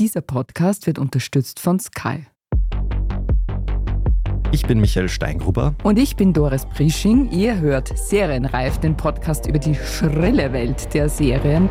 Dieser Podcast wird unterstützt von Sky. Ich bin Michael Steingruber. Und ich bin Doris Prisching. Ihr hört Serienreif, den Podcast über die schrille Welt der Serien.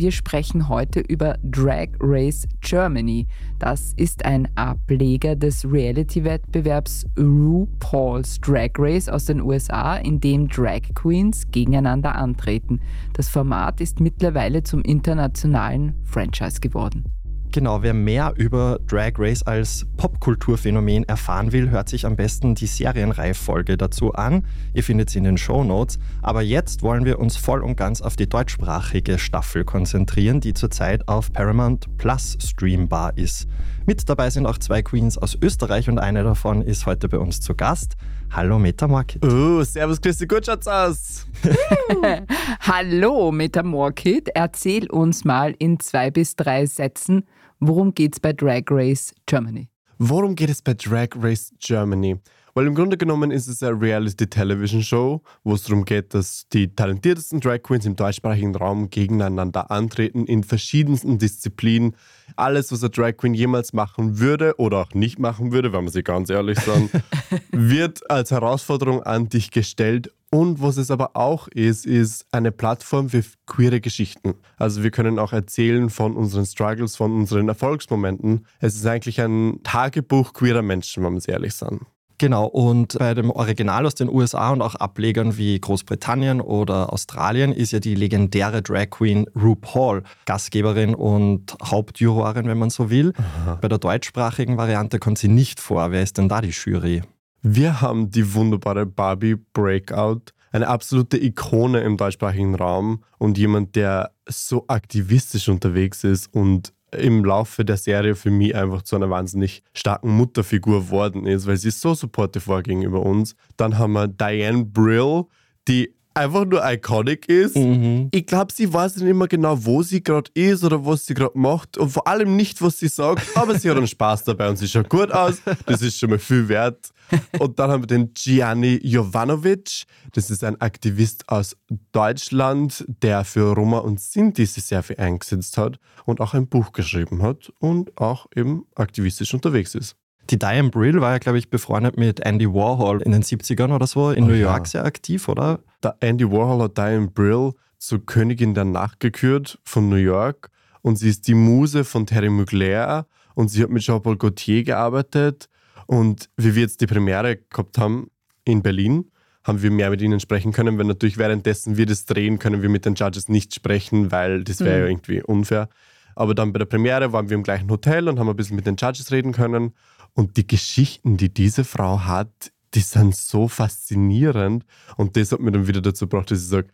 Wir sprechen heute über Drag Race Germany. Das ist ein Ableger des Reality-Wettbewerbs RuPaul's Drag Race aus den USA, in dem Drag Queens gegeneinander antreten. Das Format ist mittlerweile zum internationalen Franchise geworden. Genau, wer mehr über Drag Race als Popkulturphänomen erfahren will, hört sich am besten die Serienreif-Folge dazu an. Ihr findet sie in den Show Notes. Aber jetzt wollen wir uns voll und ganz auf die deutschsprachige Staffel konzentrieren, die zurzeit auf Paramount Plus streambar ist. Mit dabei sind auch zwei Queens aus Österreich und eine davon ist heute bei uns zu Gast. Hallo Metamorkid. Oh, servus Christi Gutschatz aus. Hallo Metamorkid, erzähl uns mal in zwei bis drei Sätzen, Worum geht es bei Drag Race Germany? Worum geht es bei Drag Race Germany? Weil im Grunde genommen ist es eine Reality-Television-Show, wo es darum geht, dass die talentiertesten Drag Queens im deutschsprachigen Raum gegeneinander antreten in verschiedensten Disziplinen. Alles, was eine Drag Queen jemals machen würde oder auch nicht machen würde, wenn man sie ganz ehrlich sagen, wird als Herausforderung an dich gestellt und was es aber auch ist, ist eine Plattform für queere Geschichten. Also wir können auch erzählen von unseren Struggles, von unseren Erfolgsmomenten. Es ist eigentlich ein Tagebuch queerer Menschen, wenn man es ehrlich sagen. Genau, und bei dem Original aus den USA und auch Ablegern wie Großbritannien oder Australien ist ja die legendäre Drag Queen RuPaul Gastgeberin und Hauptjurorin, wenn man so will. Aha. Bei der deutschsprachigen Variante kommt sie nicht vor. Wer ist denn da die Jury? Wir haben die wunderbare Barbie Breakout, eine absolute Ikone im deutschsprachigen Raum und jemand, der so aktivistisch unterwegs ist und im Laufe der Serie für mich einfach zu einer wahnsinnig starken Mutterfigur geworden ist, weil sie so supportive war gegenüber uns. Dann haben wir Diane Brill, die einfach nur iconic ist. Mhm. Ich glaube, sie weiß nicht immer genau, wo sie gerade ist oder was sie gerade macht und vor allem nicht, was sie sagt, aber sie hat einen Spaß dabei und sie schaut gut aus. Das ist schon mal viel wert. Und dann haben wir den Gianni Jovanovic. Das ist ein Aktivist aus Deutschland, der für Roma und Sinti sich sehr viel eingesetzt hat und auch ein Buch geschrieben hat und auch eben aktivistisch unterwegs ist. Die Diane Brill war ja, glaube ich, befreundet mit Andy Warhol in den 70ern oder so, in oh, New York ja. sehr aktiv, oder? Der Andy Warhol hat Diane Brill zur Königin der Nacht gekürt von New York und sie ist die Muse von Terry Mugler und sie hat mit Jean-Paul Gaultier gearbeitet und wie wir jetzt die Premiere gehabt haben in Berlin, haben wir mehr mit ihnen sprechen können, weil natürlich währenddessen wir das drehen, können wir mit den Judges nicht sprechen, weil das wäre mhm. ja irgendwie unfair. Aber dann bei der Premiere waren wir im gleichen Hotel und haben ein bisschen mit den Judges reden können und die Geschichten, die diese Frau hat, die sind so faszinierend. Und das hat mir dann wieder dazu gebracht, dass ich sage,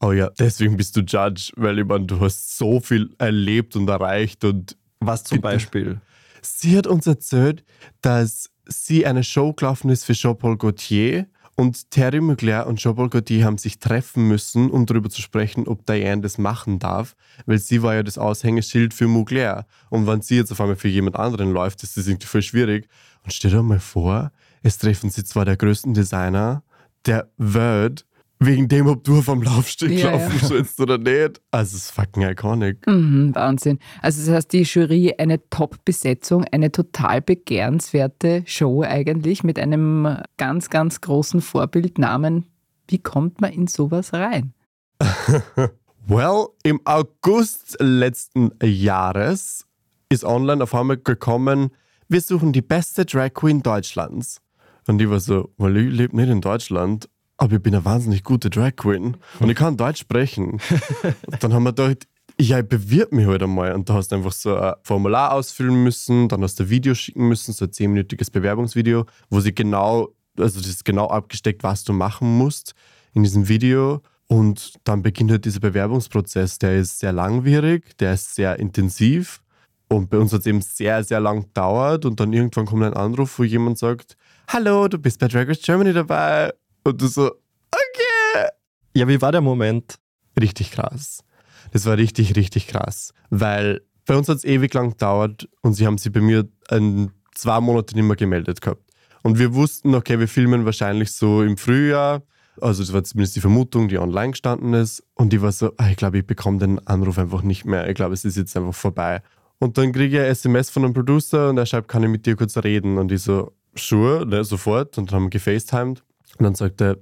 oh ja, deswegen bist du Judge, weil ich meine, du hast so viel erlebt und erreicht. Und Was zum Beispiel? Sie hat uns erzählt, dass sie eine Show gelaufen ist für Jean-Paul Gaultier und Terry Mugler und Jean-Paul Gaultier haben sich treffen müssen, um darüber zu sprechen, ob Diane das machen darf, weil sie war ja das Aushängeschild für Mugler. Und wenn sie jetzt auf einmal für jemand anderen läuft, ist das irgendwie voll schwierig. Und stell dir mal vor, es treffen sie zwar der größten Designer der Welt wegen dem, ob du vom Laufsteg ja, laufen ja. sollst oder nicht. Also, es ist fucking iconic. Mhm, Wahnsinn. Also, das heißt, die Jury eine Top-Besetzung, eine total begehrenswerte Show eigentlich mit einem ganz, ganz großen Vorbildnamen. Wie kommt man in sowas rein? well, im August letzten Jahres ist online auf einmal gekommen, wir suchen die beste Drag Queen Deutschlands. Und ich war so, weil ich lebe nicht in Deutschland aber ich bin eine wahnsinnig gute Drag Queen und ich kann Deutsch sprechen. dann haben wir gedacht, ja, bewirb mich halt einmal. Und da hast du einfach so ein Formular ausfüllen müssen, dann hast du ein Video schicken müssen, so ein zehnminütiges Bewerbungsvideo, wo sie genau, also das ist genau abgesteckt, was du machen musst in diesem Video. Und dann beginnt halt dieser Bewerbungsprozess. Der ist sehr langwierig, der ist sehr intensiv. Und bei uns hat es eben sehr, sehr lang gedauert. Und dann irgendwann kommt ein Anruf, wo jemand sagt: Hallo, du bist bei Drag Race Germany dabei. Und du so, okay. Ja, wie war der Moment? Richtig krass. Das war richtig, richtig krass. Weil bei uns hat es ewig lang gedauert und sie haben sich bei mir ein zwei Monate nicht mehr gemeldet gehabt. Und wir wussten, okay, wir filmen wahrscheinlich so im Frühjahr. Also das war zumindest die Vermutung, die online gestanden ist. Und ich war so, ah, ich glaube, ich bekomme den Anruf einfach nicht mehr. Ich glaube, es ist jetzt einfach vorbei. Und dann kriege ich ein SMS von einem Producer und er schreibt, kann ich mit dir kurz reden? Und ich so, sure, ne, sofort. Und dann haben wir gefacetimed. Und dann sagt er,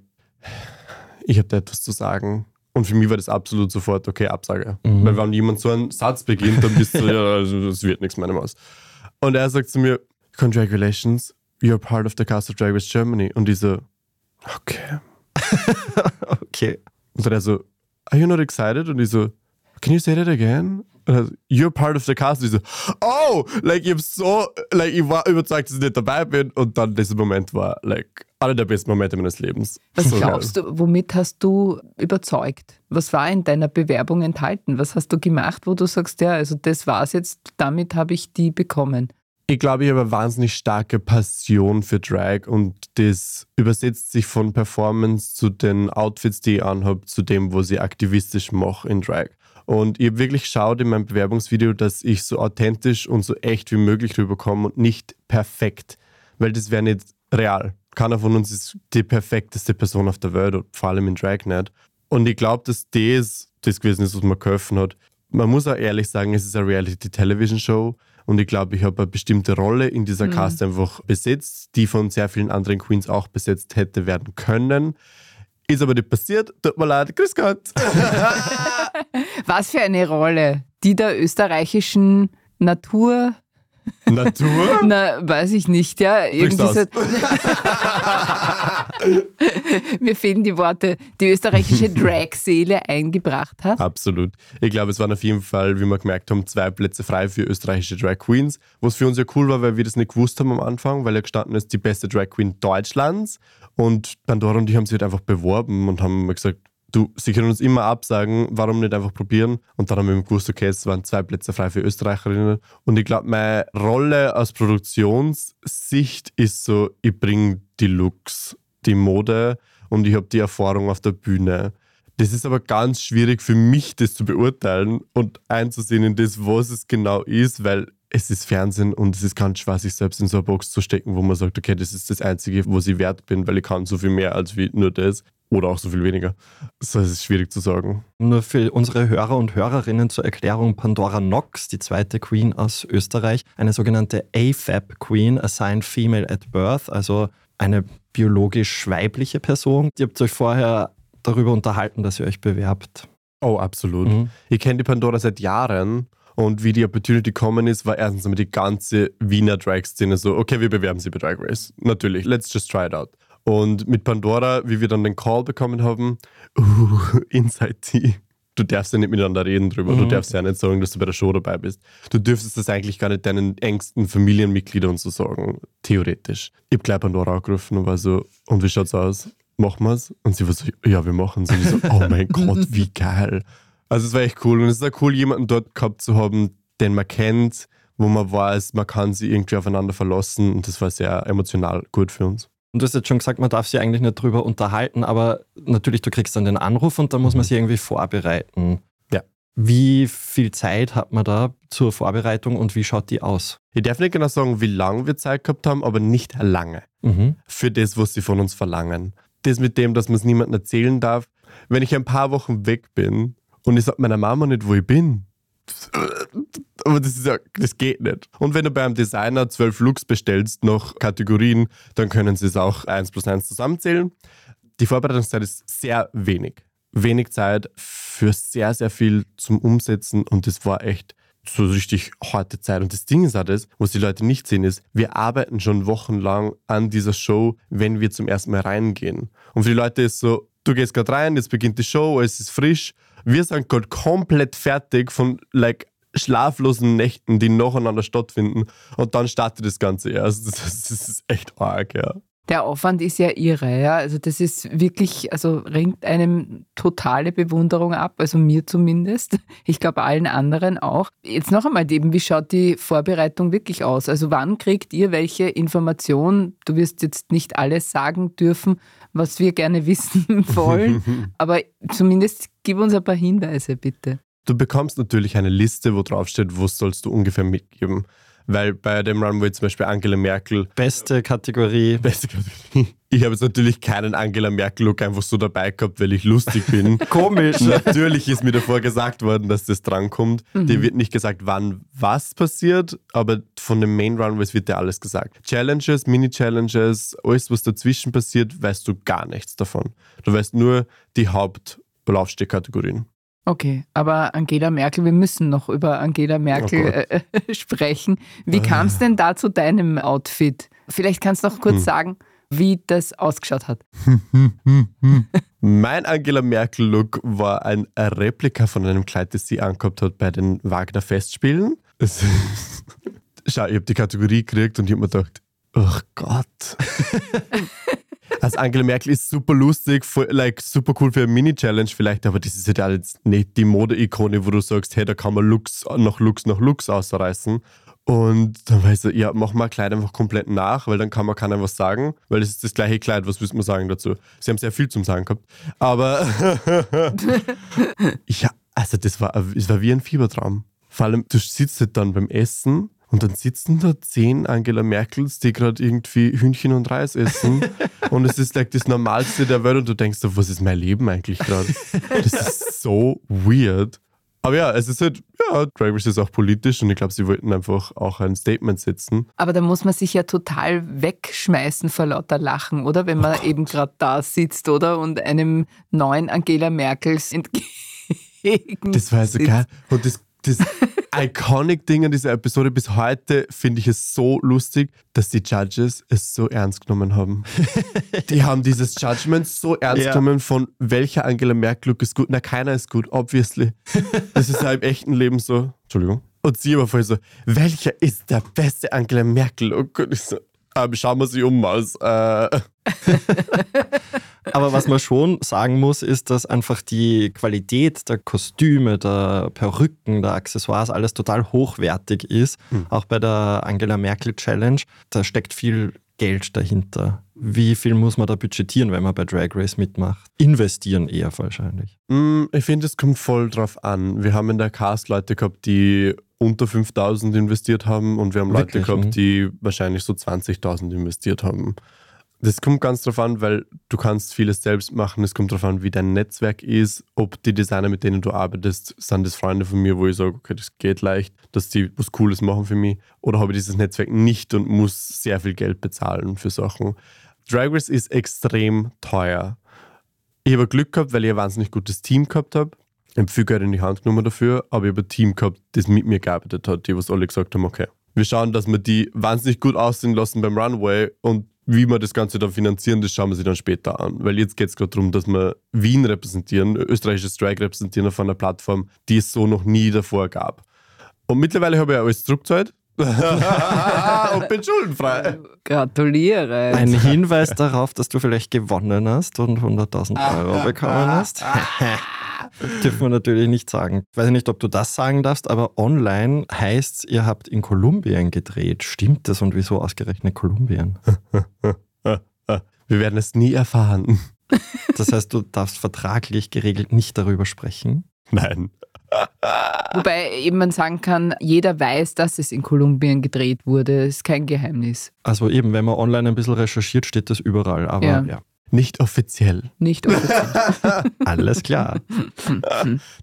ich habe da etwas zu sagen. Und für mich war das absolut sofort, okay, Absage. Mhm. Weil wenn jemand so einen Satz beginnt, dann bist du, ja, also, das wird nichts, meine Maus. Und er sagt zu mir, congratulations, you're part of the cast of Drag Race Germany. Und ich so, okay. okay. Und dann er so, are you not excited? Und ich so, can you say that again? Also, you're part of the cast. Und ich so, oh, like, ich so, like, ich war überzeugt, dass ich nicht dabei bin. Und dann dieser Moment war, like, einer der besten Momente meines Lebens. Was so glaubst geil. du, womit hast du überzeugt? Was war in deiner Bewerbung enthalten? Was hast du gemacht, wo du sagst, ja, also das war's jetzt, damit habe ich die bekommen? Ich glaube, ich habe eine wahnsinnig starke Passion für Drag und das übersetzt sich von Performance zu den Outfits, die ich anhabe, zu dem, was ich aktivistisch mache in Drag. Und ich habe wirklich geschaut in meinem Bewerbungsvideo, dass ich so authentisch und so echt wie möglich rüberkomme und nicht perfekt, weil das wäre nicht real. Keiner von uns ist die perfekteste Person auf der Welt, vor allem in Drag nicht. Und ich glaube, dass das das gewesen ist, was mir geholfen hat. Man muss auch ehrlich sagen, es ist eine Reality-Television-Show und ich glaube, ich habe eine bestimmte Rolle in dieser mhm. Cast einfach besetzt, die von sehr vielen anderen Queens auch besetzt hätte werden können. Ist aber nicht passiert. Tut mir leid. Grüß Gott. Was für eine Rolle? Die der österreichischen Natur Natur? Na, weiß ich nicht, ja. Irgendwie so Mir fehlen die Worte, die österreichische Drag-Seele eingebracht hat. Absolut. Ich glaube, es waren auf jeden Fall, wie wir gemerkt haben, zwei Plätze frei für österreichische Drag Queens. Was für uns ja cool war, weil wir das nicht gewusst haben am Anfang, weil ja gestanden ist, die beste Drag Queen Deutschlands. Und Pandora und die haben sich halt einfach beworben und haben gesagt, du, sie können uns immer absagen, warum nicht einfach probieren? Und dann haben wir gewusst, okay, es waren zwei Plätze frei für Österreicherinnen. Und ich glaube, meine Rolle aus Produktionssicht ist so, ich bringe die Looks, die Mode und ich habe die Erfahrung auf der Bühne. Das ist aber ganz schwierig für mich, das zu beurteilen und einzusehen in das, was es genau ist, weil es ist Fernsehen und es ist ganz schwer, sich selbst in so eine Box zu stecken, wo man sagt, okay, das ist das Einzige, wo ich wert bin, weil ich kann so viel mehr als nur das. Oder auch so viel weniger. Das ist schwierig zu sagen. Nur für unsere Hörer und Hörerinnen zur Erklärung: Pandora Knox, die zweite Queen aus Österreich, eine sogenannte AFAB Queen, Assigned Female at Birth, also eine biologisch weibliche Person. Ihr habt euch vorher darüber unterhalten, dass ihr euch bewerbt. Oh, absolut. Mhm. Ich kenne die Pandora seit Jahren und wie die Opportunity gekommen ist, war erstens einmal die ganze Wiener Drag-Szene so, okay, wir bewerben sie bei Drag Race. Natürlich, let's just try it out. Und mit Pandora, wie wir dann den Call bekommen haben, uh, Inside Tea. Du darfst ja nicht miteinander reden drüber. Mhm. Du darfst ja nicht sagen, dass du bei der Show dabei bist. Du dürftest das eigentlich gar nicht deinen engsten Familienmitgliedern so sagen. Theoretisch. Ich habe gleich Pandora angerufen und war so, und wie schaut's aus? Machen wir's? Und sie war so, ja, wir machen's. Und ich so, oh mein Gott, wie geil. Also es war echt cool. Und es ist auch cool, jemanden dort gehabt zu haben, den man kennt, wo man weiß, man kann sie irgendwie aufeinander verlassen. Und das war sehr emotional gut für uns. Und du hast jetzt schon gesagt, man darf sich eigentlich nicht drüber unterhalten, aber natürlich, du kriegst dann den Anruf und dann muss man sich irgendwie vorbereiten. Ja. Wie viel Zeit hat man da zur Vorbereitung und wie schaut die aus? Ich darf nicht genau sagen, wie lange wir Zeit gehabt haben, aber nicht lange. Mhm. Für das, was sie von uns verlangen. Das mit dem, dass man es niemandem erzählen darf. Wenn ich ein paar Wochen weg bin und ich sage meiner Mama nicht, wo ich bin, aber das, ist ja, das geht nicht. Und wenn du beim Designer zwölf Looks bestellst nach Kategorien, dann können sie es auch eins plus eins zusammenzählen. Die Vorbereitungszeit ist sehr wenig. Wenig Zeit für sehr, sehr viel zum Umsetzen und das war echt so richtig harte Zeit. Und das Ding ist auch das, was die Leute nicht sehen, ist, wir arbeiten schon wochenlang an dieser Show, wenn wir zum ersten Mal reingehen. Und für die Leute ist so, du gehst gerade rein, jetzt beginnt die Show, es ist frisch. Wir sind gerade komplett fertig von like schlaflosen Nächten, die nacheinander stattfinden. Und dann startet das Ganze erst. Das, das ist echt arg, ja. Der Aufwand ist ja irre, ja. Also das ist wirklich, also ringt einem totale Bewunderung ab, also mir zumindest. Ich glaube allen anderen auch. Jetzt noch einmal eben, wie schaut die Vorbereitung wirklich aus? Also wann kriegt ihr welche Informationen? Du wirst jetzt nicht alles sagen dürfen, was wir gerne wissen wollen, aber zumindest gib uns ein paar Hinweise, bitte. Du bekommst natürlich eine Liste, wo drauf steht, was sollst du ungefähr mitgeben. Weil bei dem Runway zum Beispiel Angela Merkel. Beste Kategorie. Beste Kategorie. Ich habe jetzt natürlich keinen Angela Merkel-Look einfach so dabei gehabt, weil ich lustig bin. Komisch. natürlich ist mir davor gesagt worden, dass das drankommt. Mhm. Dir wird nicht gesagt, wann was passiert, aber von den Main Runways wird dir alles gesagt. Challenges, Mini-Challenges, alles, was dazwischen passiert, weißt du gar nichts davon. Du weißt nur die Hauptlaufstehkategorien. Okay, aber Angela Merkel, wir müssen noch über Angela Merkel oh äh, sprechen. Wie kam es denn da zu deinem Outfit? Vielleicht kannst du noch kurz hm. sagen, wie das ausgeschaut hat. mein Angela Merkel-Look war ein Replika von einem Kleid, das sie angehabt hat bei den Wagner Festspielen. Schau, ich habe die Kategorie gekriegt und ich habe mir gedacht, oh Gott. Also Angela Merkel ist super lustig, voll, like, super cool für eine Mini-Challenge vielleicht, aber das ist halt jetzt nicht die Mode-Ikone, wo du sagst, hey, da kann man Lux nach Lux nach Lux ausreißen. Und dann war ich so, ja, mach mal Kleid einfach komplett nach, weil dann kann man keiner was sagen, weil es ist das gleiche Kleid, was müssen wir sagen dazu? Sie haben sehr viel zum Sagen gehabt. Aber ja, also das war, das war wie ein Fiebertraum. Vor allem, du sitzt halt dann beim Essen und dann sitzen da zehn Angela Merkels, die gerade irgendwie Hühnchen und Reis essen. und es ist like das Normalste der Welt und du denkst so, was ist mein Leben eigentlich gerade? Das ist so weird. Aber ja, es ist halt, ja, Drag Race ist auch politisch und ich glaube, sie wollten einfach auch ein Statement setzen. Aber da muss man sich ja total wegschmeißen vor lauter Lachen, oder? Wenn man oh eben gerade da sitzt, oder? Und einem neuen Angela Merkels entgegen. Das war so geil. Und das das Iconic-Ding an dieser Episode bis heute finde ich es so lustig, dass die Judges es so ernst genommen haben. die haben dieses Judgment so ernst ja. genommen von welcher Angela Merkel ist gut. Na, keiner ist gut, obviously. Das ist ja im echten Leben so. Entschuldigung. Und sie aber voll so, welcher ist der beste Angela Merkel? Und ich so, ähm, schauen wir sie um aus. Äh. Aber was man schon sagen muss, ist, dass einfach die Qualität der Kostüme, der Perücken, der Accessoires alles total hochwertig ist. Mhm. Auch bei der Angela Merkel Challenge. Da steckt viel Geld dahinter. Wie viel muss man da budgetieren, wenn man bei Drag Race mitmacht? Investieren eher wahrscheinlich. Mm, ich finde, es kommt voll drauf an. Wir haben in der Cast Leute gehabt, die unter 5000 investiert haben und wir haben Leute Wirklich? gehabt, die wahrscheinlich so 20.000 investiert haben. Das kommt ganz drauf an, weil du kannst vieles selbst machen. Es kommt drauf an, wie dein Netzwerk ist, ob die Designer, mit denen du arbeitest, sind das Freunde von mir, wo ich sage, okay, das geht leicht, dass die was Cooles machen für mich. Oder habe ich dieses Netzwerk nicht und muss sehr viel Geld bezahlen für Sachen. Drag Race ist extrem teuer. Ich habe Glück gehabt, weil ich ein wahnsinnig gutes Team gehabt habe habe viel Geld in die Hand genommen dafür, aber ich habe ein Team gehabt, das mit mir gearbeitet hat, die was alle gesagt haben, okay, wir schauen, dass wir die wahnsinnig gut aussehen lassen beim Runway und wie wir das Ganze dann finanzieren, das schauen wir sich dann später an. Weil jetzt geht es gerade darum, dass wir Wien repräsentieren, österreichisches Drag repräsentieren auf einer Plattform, die es so noch nie davor gab. Und mittlerweile habe ich alles zurückgezahlt. und bin schuldenfrei. Gratuliere. Ein Hinweis darauf, dass du vielleicht gewonnen hast und 100.000 Euro bekommen hast. Dürfen wir natürlich nicht sagen. Ich weiß nicht, ob du das sagen darfst, aber online heißt es, ihr habt in Kolumbien gedreht. Stimmt das und wieso ausgerechnet Kolumbien? Wir werden es nie erfahren. Das heißt, du darfst vertraglich geregelt nicht darüber sprechen? Nein. Wobei eben man sagen kann, jeder weiß, dass es in Kolumbien gedreht wurde. Das ist kein Geheimnis. Also eben, wenn man online ein bisschen recherchiert, steht das überall. Aber ja. ja. Nicht offiziell. Nicht offiziell. Alles klar.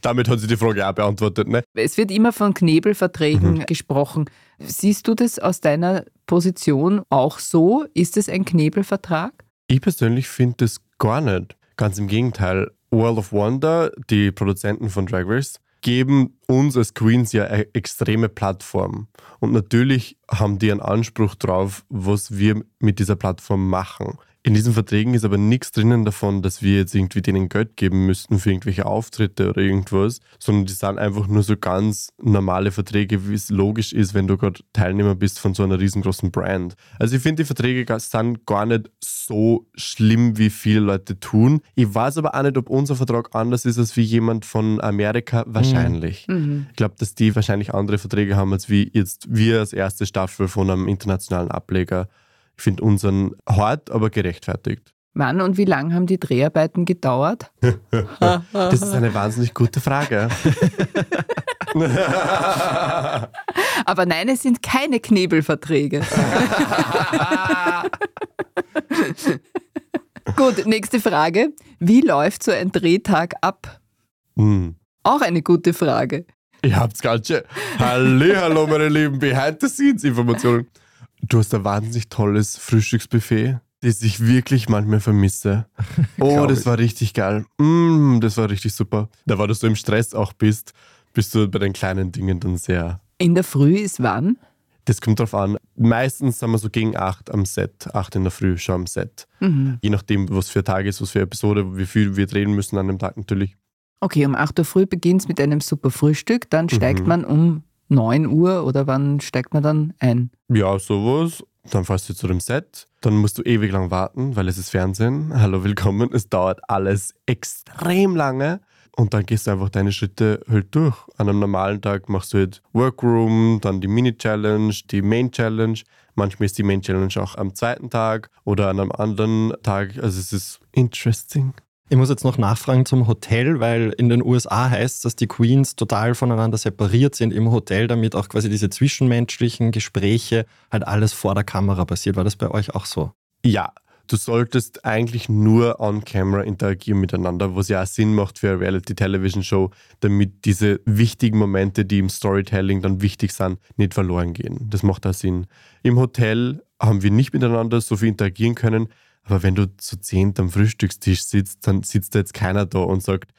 Damit hat sie die Frage auch beantwortet. Ne? Es wird immer von Knebelverträgen mhm. gesprochen. Siehst du das aus deiner Position auch so? Ist es ein Knebelvertrag? Ich persönlich finde das gar nicht. Ganz im Gegenteil. World of Wonder, die Produzenten von Drag Race, geben uns als Queens ja eine extreme Plattform. Und natürlich haben die einen Anspruch drauf, was wir mit dieser Plattform machen. In diesen Verträgen ist aber nichts drinnen davon, dass wir jetzt irgendwie denen Geld geben müssten für irgendwelche Auftritte oder irgendwas, sondern die sind einfach nur so ganz normale Verträge, wie es logisch ist, wenn du gerade Teilnehmer bist von so einer riesengroßen Brand. Also ich finde, die Verträge sind gar nicht so schlimm, wie viele Leute tun. Ich weiß aber auch nicht, ob unser Vertrag anders ist als wie jemand von Amerika. Wahrscheinlich. Mhm. mhm. Ich glaube, dass die wahrscheinlich andere Verträge haben, als wie jetzt wir als erste Staffel von einem internationalen Ableger ich finde unseren hart, aber gerechtfertigt. Wann und wie lange haben die Dreharbeiten gedauert? das ist eine wahnsinnig gute Frage. Aber nein, es sind keine Knebelverträge. Gut, nächste Frage. Wie läuft so ein Drehtag ab? Hm. Auch eine gute Frage. Ihr habt's ganz schön. Hallo, meine lieben Behind-the-Scenes-Informationen. Du hast ein wahnsinnig tolles Frühstücksbuffet, das ich wirklich manchmal vermisse. Oh, das war richtig geil. Mm, das war richtig super. Da, weil du so im Stress auch bist, bist du bei den kleinen Dingen dann sehr. In der Früh ist wann? Das kommt drauf an. Meistens sind wir so gegen acht am Set, acht in der Früh schon am Set. Je nachdem, was für Tag ist, was für Episode, wie viel wir drehen müssen an dem Tag natürlich. Okay, um 8 Uhr früh beginnt es mit einem super Frühstück, dann steigt man um 9 Uhr oder wann steigt man dann ein? Ja, sowas. Dann fährst du zu dem Set. Dann musst du ewig lang warten, weil es ist Fernsehen. Hallo, willkommen. Es dauert alles extrem lange. Und dann gehst du einfach deine Schritte halt durch. An einem normalen Tag machst du halt Workroom, dann die Mini-Challenge, die Main-Challenge. Manchmal ist die Main-Challenge auch am zweiten Tag oder an einem anderen Tag. Also es ist interesting. Ich muss jetzt noch nachfragen zum Hotel, weil in den USA heißt es, dass die Queens total voneinander separiert sind im Hotel, damit auch quasi diese zwischenmenschlichen Gespräche halt alles vor der Kamera passiert. War das bei euch auch so? Ja, du solltest eigentlich nur on-camera interagieren miteinander, was ja auch Sinn macht für eine Reality-Television-Show, damit diese wichtigen Momente, die im Storytelling dann wichtig sind, nicht verloren gehen. Das macht auch Sinn. Im Hotel haben wir nicht miteinander so viel interagieren können, aber wenn du zu zehnt am Frühstückstisch sitzt, dann sitzt da jetzt keiner da und sagt,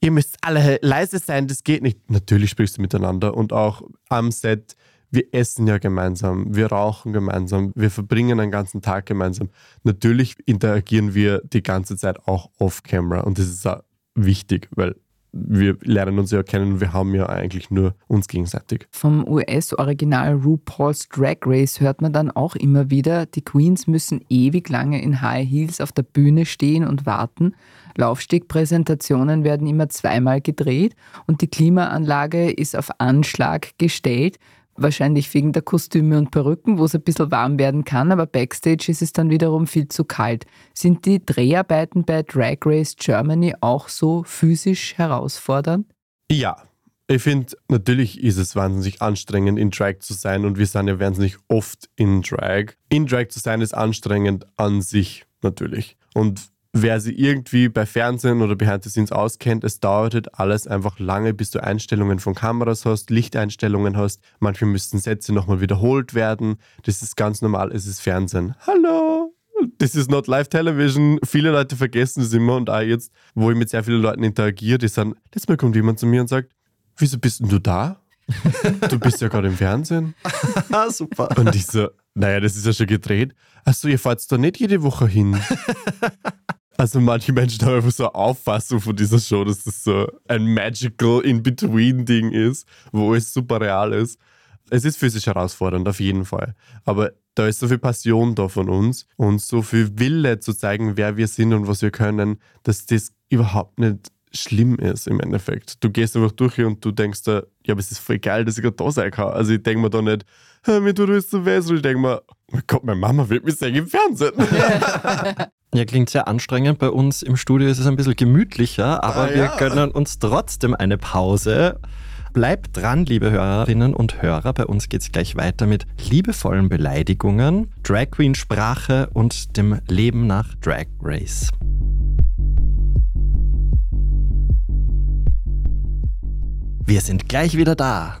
ihr müsst alle leise sein, das geht nicht. Natürlich sprichst du miteinander und auch am Set, wir essen ja gemeinsam, wir rauchen gemeinsam, wir verbringen einen ganzen Tag gemeinsam. Natürlich interagieren wir die ganze Zeit auch off-camera und das ist auch wichtig, weil wir lernen uns ja kennen wir haben ja eigentlich nur uns gegenseitig. Vom US-Original RuPaul's Drag Race hört man dann auch immer wieder, die Queens müssen ewig lange in High Heels auf der Bühne stehen und warten. Laufstegpräsentationen werden immer zweimal gedreht und die Klimaanlage ist auf Anschlag gestellt. Wahrscheinlich wegen der Kostüme und Perücken, wo es ein bisschen warm werden kann, aber backstage ist es dann wiederum viel zu kalt. Sind die Dreharbeiten bei Drag Race Germany auch so physisch herausfordernd? Ja, ich finde, natürlich ist es wahnsinnig anstrengend, in Drag zu sein und wir sind ja wahnsinnig oft in Drag. In Drag zu sein ist anstrengend an sich natürlich. Und wer sich irgendwie bei Fernsehen oder Behind the Scenes auskennt, es dauert alles einfach lange, bis du Einstellungen von Kameras hast, Lichteinstellungen hast. Manchmal müssten Sätze nochmal wiederholt werden. Das ist ganz normal, es ist Fernsehen. Hallo! Das ist not live television. Viele Leute vergessen das immer und auch jetzt, wo ich mit sehr vielen Leuten interagiere, die sagen, letztes Mal kommt jemand zu mir und sagt, wieso bist denn du da? Du bist ja gerade im Fernsehen. Ah, super. Und ich so, naja, das ist ja schon gedreht. Achso, ihr fahrt da nicht jede Woche hin. Also manche Menschen haben einfach so eine Auffassung von dieser Show, dass das so ein magical In-Between-Ding ist, wo es super real ist. Es ist physisch herausfordernd, auf jeden Fall. Aber da ist so viel Passion da von uns und so viel Wille zu zeigen, wer wir sind und was wir können, dass das überhaupt nicht schlimm ist im Endeffekt. Du gehst einfach durch hier und du denkst da, ja, aber es ist voll geil, dass ich gerade da sein kann. Also ich denke mir da nicht, "Hä, mir tut es so weh, sondern ich denke mir, oh Gott, meine Mama wird mich sehen im Fernsehen. Ja, klingt sehr anstrengend. Bei uns im Studio ist es ein bisschen gemütlicher, aber Ah, wir ja. gönnen uns trotzdem eine Pause. Bleibt dran, liebe Hörerinnen und Hörer. Bei uns geht es gleich weiter mit liebevollen Beleidigungen, Drag Queen Sprache und dem Leben nach Drag Race. Wir sind gleich wieder da.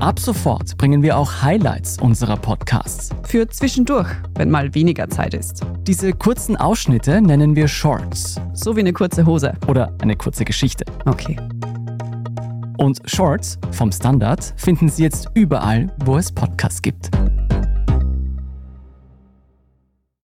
Ab sofort bringen wir auch Highlights unserer Podcasts. Für zwischendurch, wenn mal weniger Zeit ist. Diese kurzen Ausschnitte nennen wir Shorts So wie eine kurze Hose. oder eine kurze Geschichte. Okay. Und Shorts vom Standard finden Sie jetzt überall, wo es Podcasts gibt.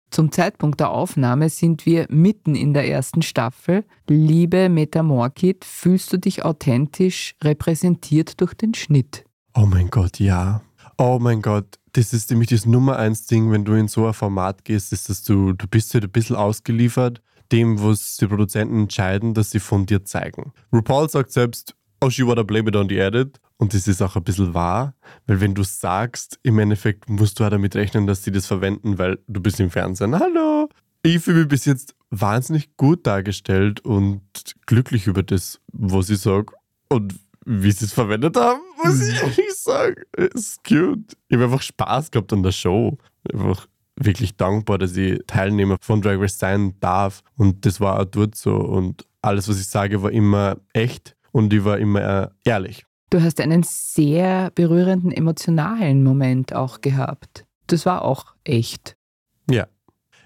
Zum Zeitpunkt der Aufnahme sind wir mitten in der ersten Staffel. Liebe Metamorkid, fühlst du dich authentisch repräsentiert durch den Schnitt? Oh mein Gott, ja. Oh mein Gott, das ist nämlich das Nummer eins Ding, wenn du in so ein Format gehst, ist, dass du, du bist halt ein bisschen ausgeliefert dem, was die Produzenten entscheiden, dass sie von dir zeigen. RuPaul sagt selbst, oh, she wanna blame it on the edit. Und das ist auch ein bisschen wahr, weil wenn du sagst, im Endeffekt musst du auch damit rechnen, dass sie das verwenden, weil du bist im Fernsehen. Hallo! Ich fühle mich bis jetzt wahnsinnig gut dargestellt und glücklich über das, was ich sage. Und wie sie es verwendet haben, muss ich ehrlich sagen. Es ist cute. Ich habe einfach Spaß gehabt an der Show. Einfach wirklich dankbar, dass ich Teilnehmer von Drag Race sein darf. Und das war auch dort so. Und alles, was ich sage, war immer echt und ich war immer äh, ehrlich. Du hast einen sehr berührenden emotionalen Moment auch gehabt. Das war auch echt. Ja.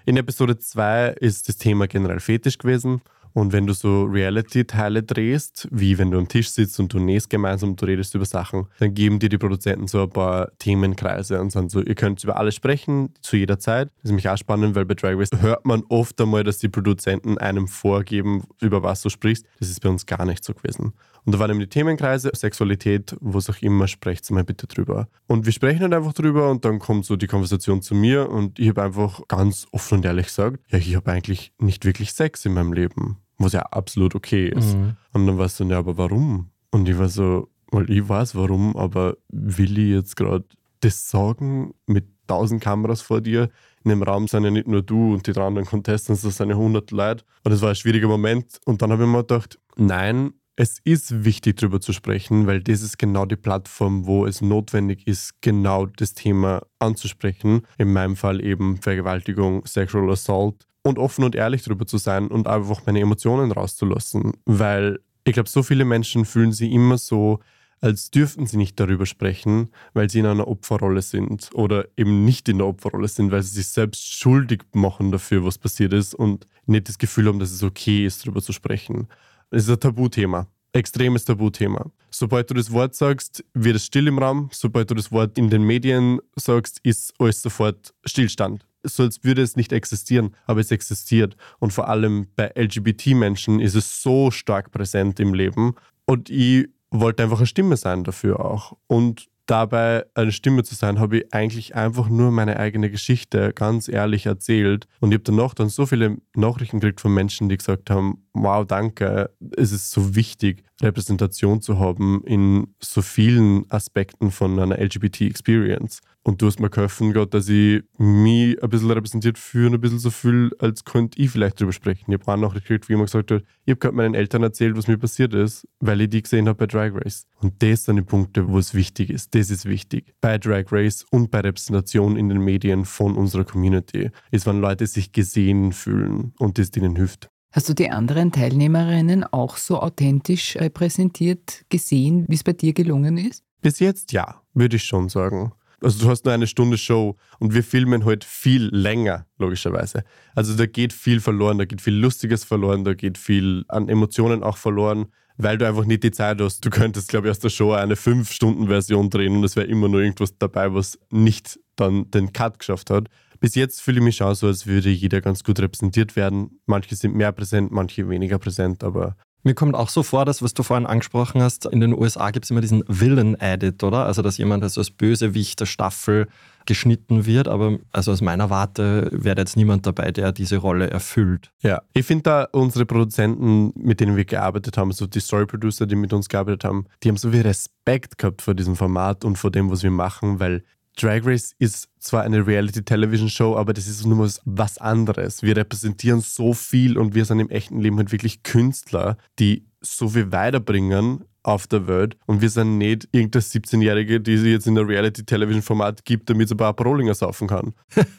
In Episode 2 ist das Thema generell Fetisch gewesen. Und wenn du so Reality-Teile drehst, wie wenn du am Tisch sitzt und du nähst gemeinsam und du redest über Sachen, dann geben dir die Produzenten so ein paar Themenkreise und sagen so, ihr könnt über alles sprechen, zu jeder Zeit. Das ist nämlich auch spannend, weil bei Drag Race hört man oft einmal, dass die Produzenten einem vorgeben, über was du sprichst. Das ist bei uns gar nicht so gewesen. Und da waren eben die Themenkreise, Sexualität, wo es auch immer sprecht, mal bitte drüber. Und wir sprechen halt einfach drüber und dann kommt so die Konversation zu mir und ich habe einfach ganz offen und ehrlich gesagt, ja, ich habe eigentlich nicht wirklich Sex in meinem Leben, was ja absolut okay ist. Mhm. Und dann war es so, ja, aber warum? Und ich war so, weil ich weiß warum, aber will ich jetzt gerade das sagen mit tausend Kameras vor dir? In dem Raum sind ja nicht nur du und die anderen Contestants, das sind ja hundert Leute. Und das war ein schwieriger Moment. Und dann habe ich mir gedacht, nein, es ist wichtig, darüber zu sprechen, weil das ist genau die Plattform, wo es notwendig ist, genau das Thema anzusprechen. In meinem Fall eben Vergewaltigung, Sexual Assault und offen und ehrlich darüber zu sein und einfach meine Emotionen rauszulassen. Weil ich glaube, so viele Menschen fühlen sich immer so, als dürften sie nicht darüber sprechen, weil sie in einer Opferrolle sind oder eben nicht in der Opferrolle sind, weil sie sich selbst schuldig machen dafür, was passiert ist und nicht das Gefühl haben, dass es okay ist, darüber zu sprechen. Es ist ein Tabuthema. Extremes Tabuthema. Sobald du das Wort sagst, wird es still im Raum. Sobald du das Wort in den Medien sagst, ist alles sofort Stillstand. So als würde es nicht existieren, aber es existiert. Und vor allem bei LGBT-Menschen ist es so stark präsent im Leben. Und ich wollte einfach eine Stimme sein dafür auch. Und dabei eine Stimme zu sein, habe ich eigentlich einfach nur meine eigene Geschichte ganz ehrlich erzählt. Und ich habe danach dann so viele Nachrichten gekriegt von Menschen, die gesagt haben, wow, danke, es ist so wichtig, Repräsentation zu haben in so vielen Aspekten von einer LGBT-Experience. Und du hast mir geholfen, Gott, dass ich mich ein bisschen repräsentiert fühle und ein bisschen so fühle, als könnte ich vielleicht drüber sprechen. Ich habe auch Nachricht gekriegt, wie jemand gesagt hat, ich habe gerade meinen Eltern erzählt, was mir passiert ist, weil ich die gesehen habe bei Drag Race. Und das sind die Punkte, wo es wichtig ist. Das ist wichtig. Bei Drag Race und bei Repräsentation in den Medien von unserer Community ist, wenn Leute sich gesehen fühlen und das denen hilft. Hast du die anderen Teilnehmerinnen auch so authentisch repräsentiert gesehen, wie es bei dir gelungen ist? Bis jetzt ja, würde ich schon sagen. Also du hast nur eine Stunde Show und wir filmen heute halt viel länger, logischerweise. Also da geht viel verloren, da geht viel Lustiges verloren, da geht viel an Emotionen auch verloren, weil du einfach nicht die Zeit hast. Du könntest, glaube ich, aus der Show eine 5-Stunden-Version drehen und es wäre immer nur irgendwas dabei, was nicht dann den Cut geschafft hat. Bis jetzt fühle ich mich schon so, als würde jeder ganz gut repräsentiert werden. Manche sind mehr präsent, manche weniger präsent, aber Mir kommt auch so vor, dass, was du vorhin angesprochen hast, in den USA gibt es immer diesen Villain-Edit, oder? Also, dass jemand also als Bösewicht der Staffel geschnitten wird, aber also aus meiner Warte wäre jetzt niemand dabei, der diese Rolle erfüllt. Ja, ich finde da unsere Produzenten, mit denen wir gearbeitet haben, so die Story Producer, die mit uns gearbeitet haben, die haben so viel Respekt gehabt vor diesem Format und vor dem, was wir machen, weil Drag Race ist zwar eine Reality-Television-Show, aber das ist nur was, was anderes. Wir repräsentieren so viel und wir sind im echten Leben halt wirklich Künstler, die so viel weiterbringen auf der Welt und wir sind nicht irgendeine 17-Jährige, die sie jetzt in der Reality-Television-Format gibt, damit sie ein paar Parolinger saufen kann.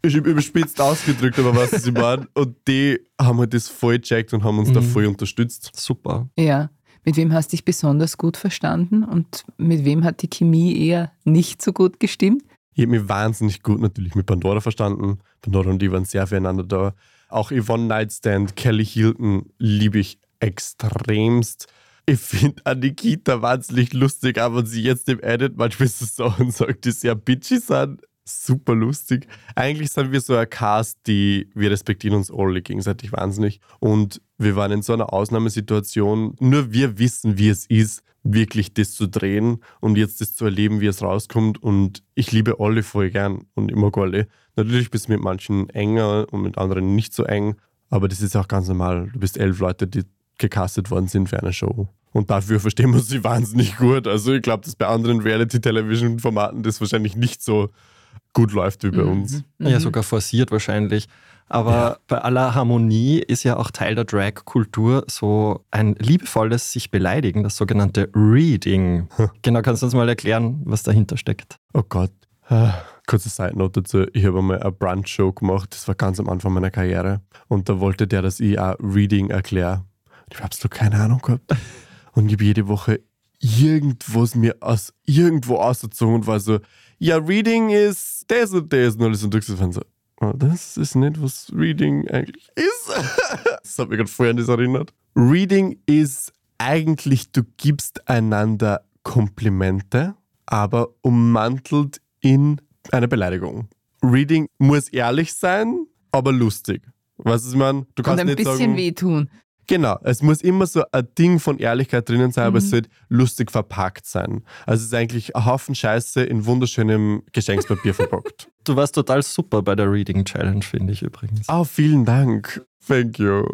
Ich habe überspitzt ausgedrückt, aber was sie waren. Und die haben halt das voll gecheckt und haben uns da voll unterstützt. Super. Ja. Mit wem hast du dich besonders gut verstanden und mit wem hat die Chemie eher nicht so gut gestimmt? Ich habe mich wahnsinnig gut natürlich mit Pandora verstanden. Pandora und die waren sehr füreinander da. Auch Yvonne Nightstand, Kelly Hilton liebe ich extremst. Ich finde Anikita wahnsinnig lustig, aber sie jetzt im Edit manchmal so Sachen sagt, die sehr bitchy sind. Super lustig. Eigentlich sind wir so ein Cast, die wir respektieren uns alle gegenseitig wahnsinnig. Und wir waren in so einer Ausnahmesituation. Nur wir wissen, wie es ist, wirklich das zu drehen und jetzt das zu erleben, wie es rauskommt. Und ich liebe alle voll gern und immer alle. Natürlich bist du mit manchen enger und mit anderen nicht so eng, aber das ist auch ganz normal. Du bist elf Leute, die gecastet worden sind für eine Show. Und dafür verstehen wir sie wahnsinnig gut. Also ich glaube, dass bei anderen Reality-Television-Formaten das wahrscheinlich nicht so gut läuft wie bei Mhm. uns. Ja, sogar forciert wahrscheinlich. Aber bei aller Harmonie ist ja auch Teil der Drag-Kultur so ein liebevolles sich beleidigen, das sogenannte Reading. genau, kannst du uns mal erklären, was dahinter steckt? Oh Gott. Kurze Side Note dazu. Ich habe einmal eine Brunch-Show gemacht. Das war ganz am Anfang meiner Karriere. Und da wollte der, dass ich auch Reading erkläre. Ich habe absolut keine Ahnung gehabt. Und ich habe jede Woche irgendwas mir aus irgendwo ausgezogen und war so, ja, Reading ist das und das. Und alles und ich waren so, oh, das ist nicht, was Reading eigentlich ist. das hat mich gerade vorher an das erinnert. Reading ist eigentlich, du gibst einander Komplimente, aber ummantelt in eine Beleidigung. Reading muss ehrlich sein, aber lustig. Weißt du, was ich meine? Du Und kannst ein nicht bisschen sagen, wehtun. Genau, es muss immer so ein Ding von Ehrlichkeit drinnen sein, aber Mhm. es sollte lustig verpackt sein. Also es ist eigentlich ein Haufen Scheiße in wunderschönem Geschenkspapier verpackt. Du warst total super bei der Reading Challenge, finde ich übrigens. Oh, vielen Dank. Thank you.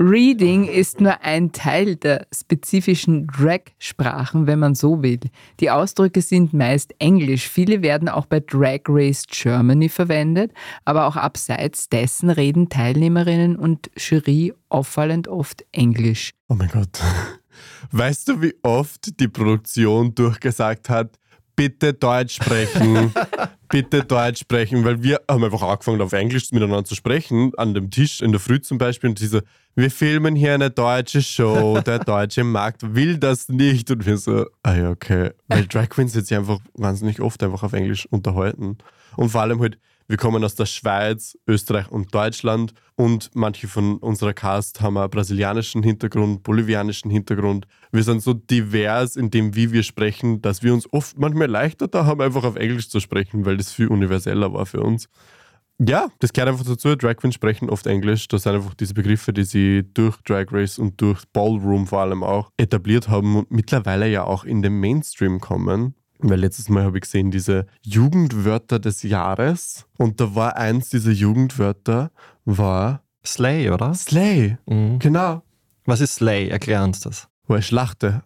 Reading ist nur ein Teil der spezifischen Drag-Sprachen, wenn man so will. Die Ausdrücke sind meist Englisch. Viele werden auch bei Drag Race Germany verwendet, aber auch abseits dessen reden Teilnehmerinnen und Jury auffallend oft Englisch. Oh mein Gott. Weißt du, wie oft die Produktion durchgesagt hat, bitte Deutsch sprechen, bitte Deutsch sprechen, weil wir haben einfach angefangen auf Englisch miteinander zu sprechen, an dem Tisch in der Früh zum Beispiel und diese, wir filmen hier eine deutsche Show, der deutsche Markt will das nicht und wir so, ah ja, okay, weil Drag Queens jetzt sich einfach wahnsinnig oft einfach auf Englisch unterhalten. Und vor allem halt, wir kommen aus der Schweiz, Österreich und Deutschland und manche von unserer Cast haben einen brasilianischen Hintergrund, bolivianischen Hintergrund. Wir sind so divers in dem, wie wir sprechen, dass wir uns oft manchmal leichter da haben, einfach auf Englisch zu sprechen, weil das viel universeller war für uns. Ja, das gehört einfach dazu. Drag Queens sprechen oft Englisch. Das sind einfach diese Begriffe, die sie durch Drag Race und durch Ballroom vor allem auch etabliert haben und mittlerweile ja auch in den Mainstream kommen. Weil letztes Mal habe ich gesehen, diese Jugendwörter des Jahres. Und da war eins dieser Jugendwörter, war Slay, oder? Slay. Mhm. Genau. Was ist Slay? Erklär uns das. Wo er schlachte.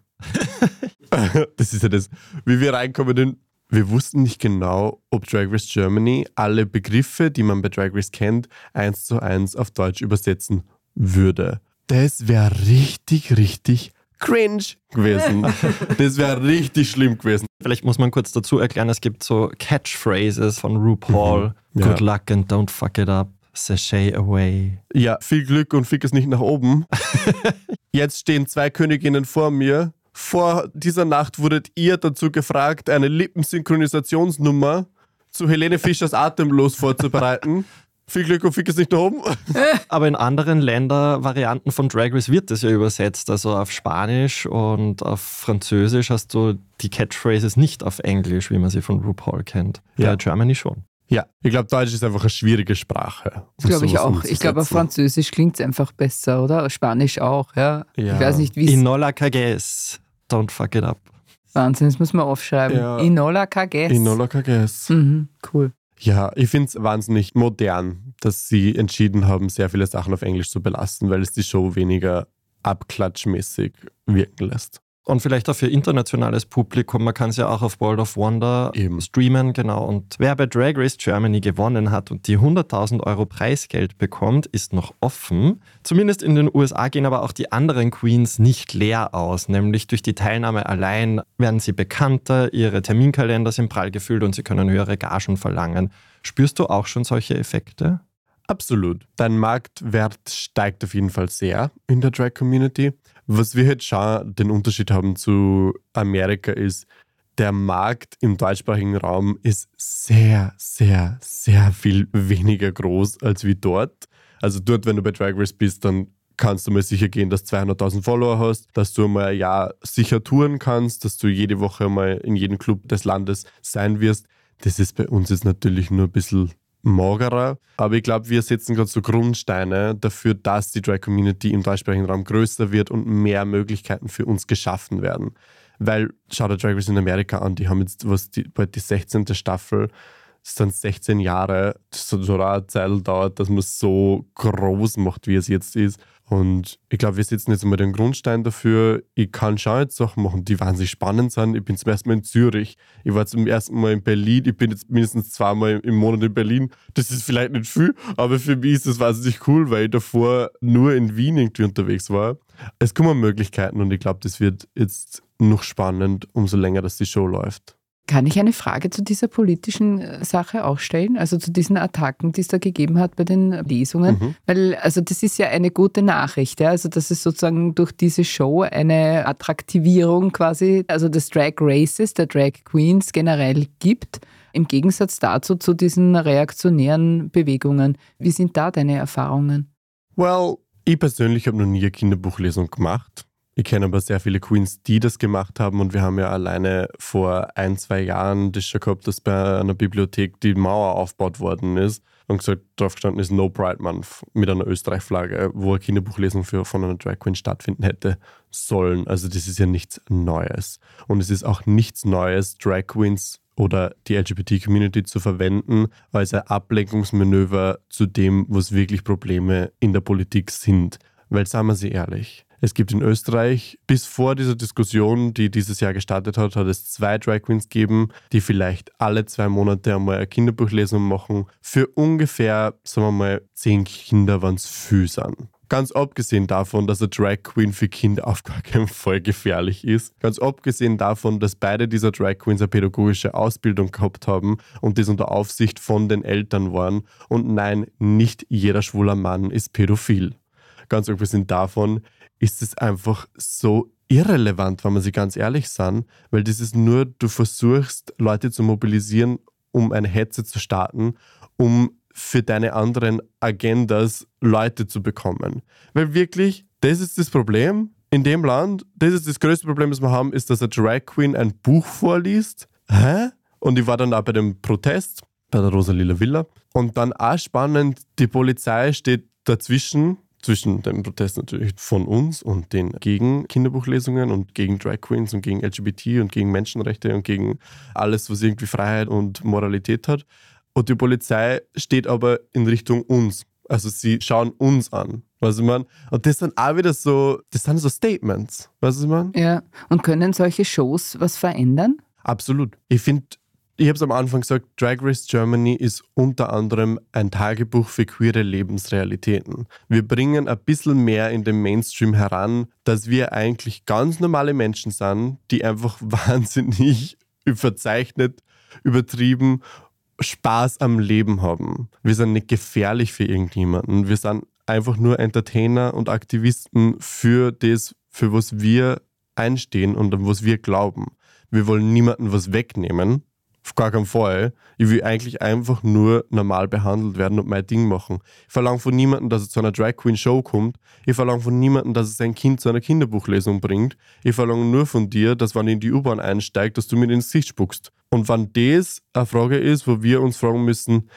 das ist ja das. Wie wir reinkommen, denn wir wussten nicht genau, ob Drag Race Germany alle Begriffe, die man bei Drag Race kennt, eins zu eins auf Deutsch übersetzen würde. Das wäre richtig, richtig cringe gewesen. das wäre richtig schlimm gewesen. Vielleicht muss man kurz dazu erklären, es gibt so Catchphrases von RuPaul. Mhm. Ja. Good luck and don't fuck it up. Sashay away. Ja, viel Glück und fick es nicht nach oben. Jetzt stehen zwei Königinnen vor mir. Vor dieser Nacht wurdet ihr dazu gefragt, eine Lippensynchronisationsnummer zu Helene Fischers Atemlos vorzubereiten. viel Glück und fick es nicht nach oben. Aber in anderen Länder-Varianten von Drag Race wird das ja übersetzt. Also auf Spanisch und auf Französisch hast du die Catchphrases nicht auf Englisch, wie man sie von RuPaul kennt. Ja. Bei Germany schon. Ja, ich glaube, Deutsch ist einfach eine schwierige Sprache. Das glaube ich auch. Ich glaube, auf. Französisch klingt es einfach besser, oder? Spanisch auch, ja. Ja. Ich weiß nicht, wie es. Inola cagues. Don't fuck it up. Wahnsinn, das muss man aufschreiben. Ja. Inola Kages. Inola Kages. Mhm, cool. Ja, ich finde es wahnsinnig modern, dass sie entschieden haben, sehr viele Sachen auf Englisch zu belassen, weil es die Show weniger abklatschmäßig wirken lässt. Und vielleicht auch für internationales Publikum. Man kann es ja auch auf World of Wonder Eben. streamen, genau. Und wer bei Drag Race Germany gewonnen hat und die 100.000 Euro Preisgeld bekommt, ist noch offen. Zumindest in den USA gehen aber auch die anderen Queens nicht leer aus. Nämlich durch die Teilnahme allein werden sie bekannter, ihre Terminkalender sind prall gefüllt und sie können höhere Gagen verlangen. Spürst du auch schon solche Effekte? Absolut. Dein Marktwert steigt auf jeden Fall sehr in der Drag-Community. Was wir jetzt schon den Unterschied haben zu Amerika ist, der Markt im deutschsprachigen Raum ist sehr, sehr, sehr viel weniger groß als wie dort. Also dort, wenn du bei Drag Race bist, dann kannst du mal sicher gehen, dass du 200.000 Follower hast, dass du mal ein Jahr sicher touren kannst, dass du jede Woche mal in jedem Club des Landes sein wirst. Das ist bei uns jetzt natürlich nur ein bisschen magerer. Aber ich glaube, wir setzen gerade so Grundsteine dafür, dass die Drag Community im deutschsprachigen Raum größer wird und mehr Möglichkeiten für uns geschaffen werden. Weil, schau dir Drag Race in Amerika an, die haben jetzt was die, bald die 16. Staffel. Es sind 16 Jahre, so, so eine Zeit dauert, dass man es so groß macht, wie es jetzt ist. Und ich glaube, wir setzen jetzt mal den Grundstein dafür. Ich kann schon jetzt Sachen machen, die wahnsinnig spannend sind. Ich bin zum ersten Mal in Zürich. Ich war zum ersten Mal in Berlin. Ich bin jetzt mindestens zweimal im Monat in Berlin. Das ist vielleicht nicht viel, aber für mich ist das wahnsinnig cool, weil ich davor nur in Wien irgendwie unterwegs war. Es kommen Möglichkeiten und ich glaube, das wird jetzt noch spannend, umso länger dass die Show läuft. Kann ich eine Frage zu dieser politischen äh, Sache auch stellen? Also zu diesen Attacken, die es da gegeben hat bei den Lesungen? Mhm. Weil, also das ist ja eine gute Nachricht, ja? Also dass es sozusagen durch diese Show eine Attraktivierung quasi, also des Drag Races, der Drag Queens generell gibt. Im Gegensatz dazu zu diesen reaktionären Bewegungen. Wie sind da deine Erfahrungen? Well, ich persönlich habe noch nie eine Kinderbuchlesung gemacht. Ich kenne aber sehr viele Queens, die das gemacht haben und wir haben ja alleine vor ein, zwei Jahren das schon gehabt, dass bei einer Bibliothek die Mauer aufgebaut worden ist und gesagt, drauf gestanden ist No Pride Month mit einer Österreich-Flagge, wo eine Kinderbuchlesung für, von einer Drag Queen stattfinden hätte sollen. Also das ist ja nichts Neues. Und es ist auch nichts Neues, Drag Queens oder die LGBT-Community zu verwenden als ein Ablenkungsmanöver zu dem, was wirklich Probleme in der Politik sind. Weil, sagen wir sie ehrlich, es gibt in Österreich, bis vor dieser Diskussion, die dieses Jahr gestartet hat, hat es zwei Drag Queens gegeben, die vielleicht alle zwei Monate einmal eine Kinderbuchlesung machen. Für ungefähr, sagen wir mal, zehn Kinder, wenn es viel sind. Ganz abgesehen davon, dass eine Drag Queen für Kinder auf gar keinen Fall gefährlich ist. Ganz abgesehen davon, dass beide dieser Drag Queens eine pädagogische Ausbildung gehabt haben und das unter Aufsicht von den Eltern waren. Und nein, nicht jeder schwuler Mann ist pädophil. Ganz abgesehen davon ist es einfach so irrelevant, wenn man sich ganz ehrlich sind, weil das ist nur, du versuchst, Leute zu mobilisieren, um eine Hetze zu starten, um für deine anderen Agendas Leute zu bekommen. Weil wirklich, das ist das Problem in dem Land, das ist das größte Problem, das wir haben, ist, dass eine Drag Queen ein Buch vorliest. Hä? Und ich war dann auch bei dem Protest bei der Rosalila Villa. Und dann auch spannend, die Polizei steht dazwischen zwischen dem Protest natürlich von uns und den gegen Kinderbuchlesungen und gegen Drag Queens und gegen LGBT und gegen Menschenrechte und gegen alles, was irgendwie Freiheit und Moralität hat. Und die Polizei steht aber in Richtung uns. Also sie schauen uns an. Weißt du, man? Und das sind auch wieder so, das sind so Statements. Weißt du, man? Ja. Und können solche Shows was verändern? Absolut. Ich finde, ich habe es am Anfang gesagt, Drag Race Germany ist unter anderem ein Tagebuch für queere Lebensrealitäten. Wir bringen ein bisschen mehr in den Mainstream heran, dass wir eigentlich ganz normale Menschen sind, die einfach wahnsinnig verzeichnet, übertrieben Spaß am Leben haben. Wir sind nicht gefährlich für irgendjemanden. Wir sind einfach nur Entertainer und Aktivisten für das, für was wir einstehen und an was wir glauben. Wir wollen niemandem was wegnehmen, auf gar keinen Fall. Ich will eigentlich einfach nur normal behandelt werden und mein Ding machen. Ich verlange von niemandem, dass es zu einer Drag Queen Show kommt. Ich verlange von niemandem, dass es sein Kind zu einer Kinderbuchlesung bringt. Ich verlange nur von dir, dass wenn ich in die U-Bahn einsteigt, dass du mir ins Gesicht spuckst. Und wenn das eine Frage ist, wo wir uns fragen müssen,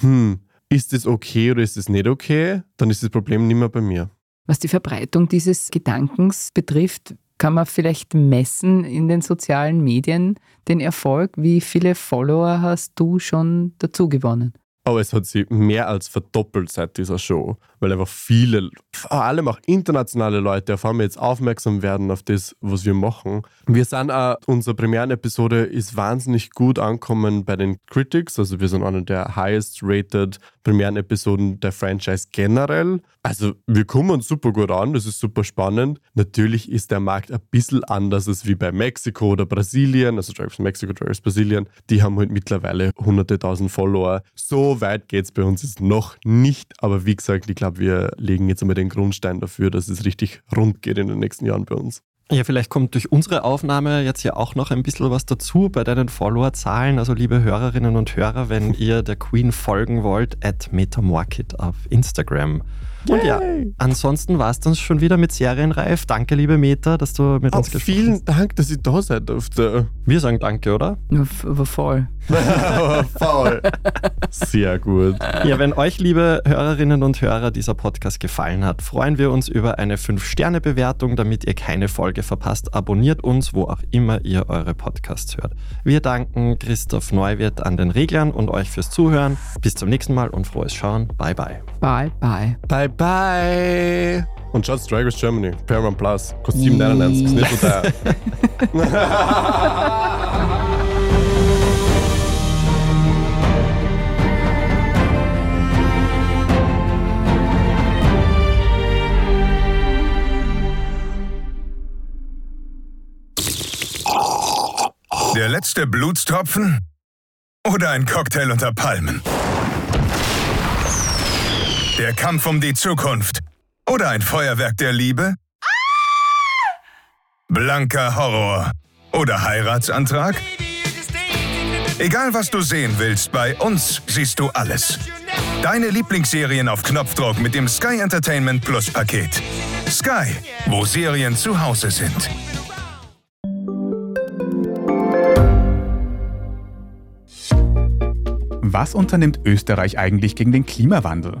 hm, ist das okay oder ist das nicht okay, dann ist das Problem nicht mehr bei mir. Was die Verbreitung dieses Gedankens betrifft, kann man vielleicht messen in den sozialen Medien den Erfolg? Wie viele Follower hast du schon dazu gewonnen? Aber es hat sich mehr als verdoppelt seit dieser Show, weil einfach viele, vor allem auch internationale Leute auf einmal jetzt aufmerksam werden auf das, was wir machen. Wir sind auch, unsere Premieren-Episode ist wahnsinnig gut angekommen bei den Critics, also wir sind einer der highest rated Premieren-Episoden der Franchise generell. Also wir kommen super gut an, das ist super spannend. Natürlich ist der Markt ein bisschen anders als wie bei Mexiko oder Brasilien, also Drivers Mexiko, Drivers Brasilien. Die haben halt mittlerweile hunderte tausend Follower. So weit geht es bei uns jetzt noch nicht. Aber wie gesagt, ich glaube, wir legen jetzt einmal den Grundstein dafür, dass es richtig rund geht in den nächsten Jahren bei uns. Ja, vielleicht kommt durch unsere Aufnahme jetzt ja auch noch ein bisschen was dazu bei deinen Followerzahlen. Also liebe Hörerinnen und Hörer, wenn ihr der Queen folgen wollt, at Metamorkit auf Instagram. Und ja, ansonsten war es dann schon wieder mit Serienreif. Danke, liebe Meta, dass du mit Auch uns gesprochen vielen hast. Dank, dass ich da sein durfte. Wir sagen Danke, oder? Aber voll. Faul. Sehr gut. Ja, wenn euch, liebe Hörerinnen und Hörer, dieser Podcast gefallen hat, freuen wir uns über eine 5-Sterne-Bewertung, damit ihr keine Folge verpasst. Abonniert uns, wo auch immer ihr eure Podcasts hört. Wir danken Christoph Neuwirth an den Reglern und euch fürs Zuhören. Bis zum nächsten Mal und frohes Schauen. Bye, bye. Bye, bye. Bye, bye. Und schaut Drag Race Germany, Paramount Plus. Kostet 7,99, ist nicht so teuer. Der letzte Blutstropfen? Oder ein Cocktail unter Palmen? Der Kampf um die Zukunft? Oder ein Feuerwerk der Liebe? Blanker Horror? Oder Heiratsantrag? Egal was du sehen willst, bei uns siehst du alles. Deine Lieblingsserien auf Knopfdruck mit dem Sky Entertainment Plus Paket. Sky, wo Serien zu Hause sind. Was unternimmt Österreich eigentlich gegen den Klimawandel?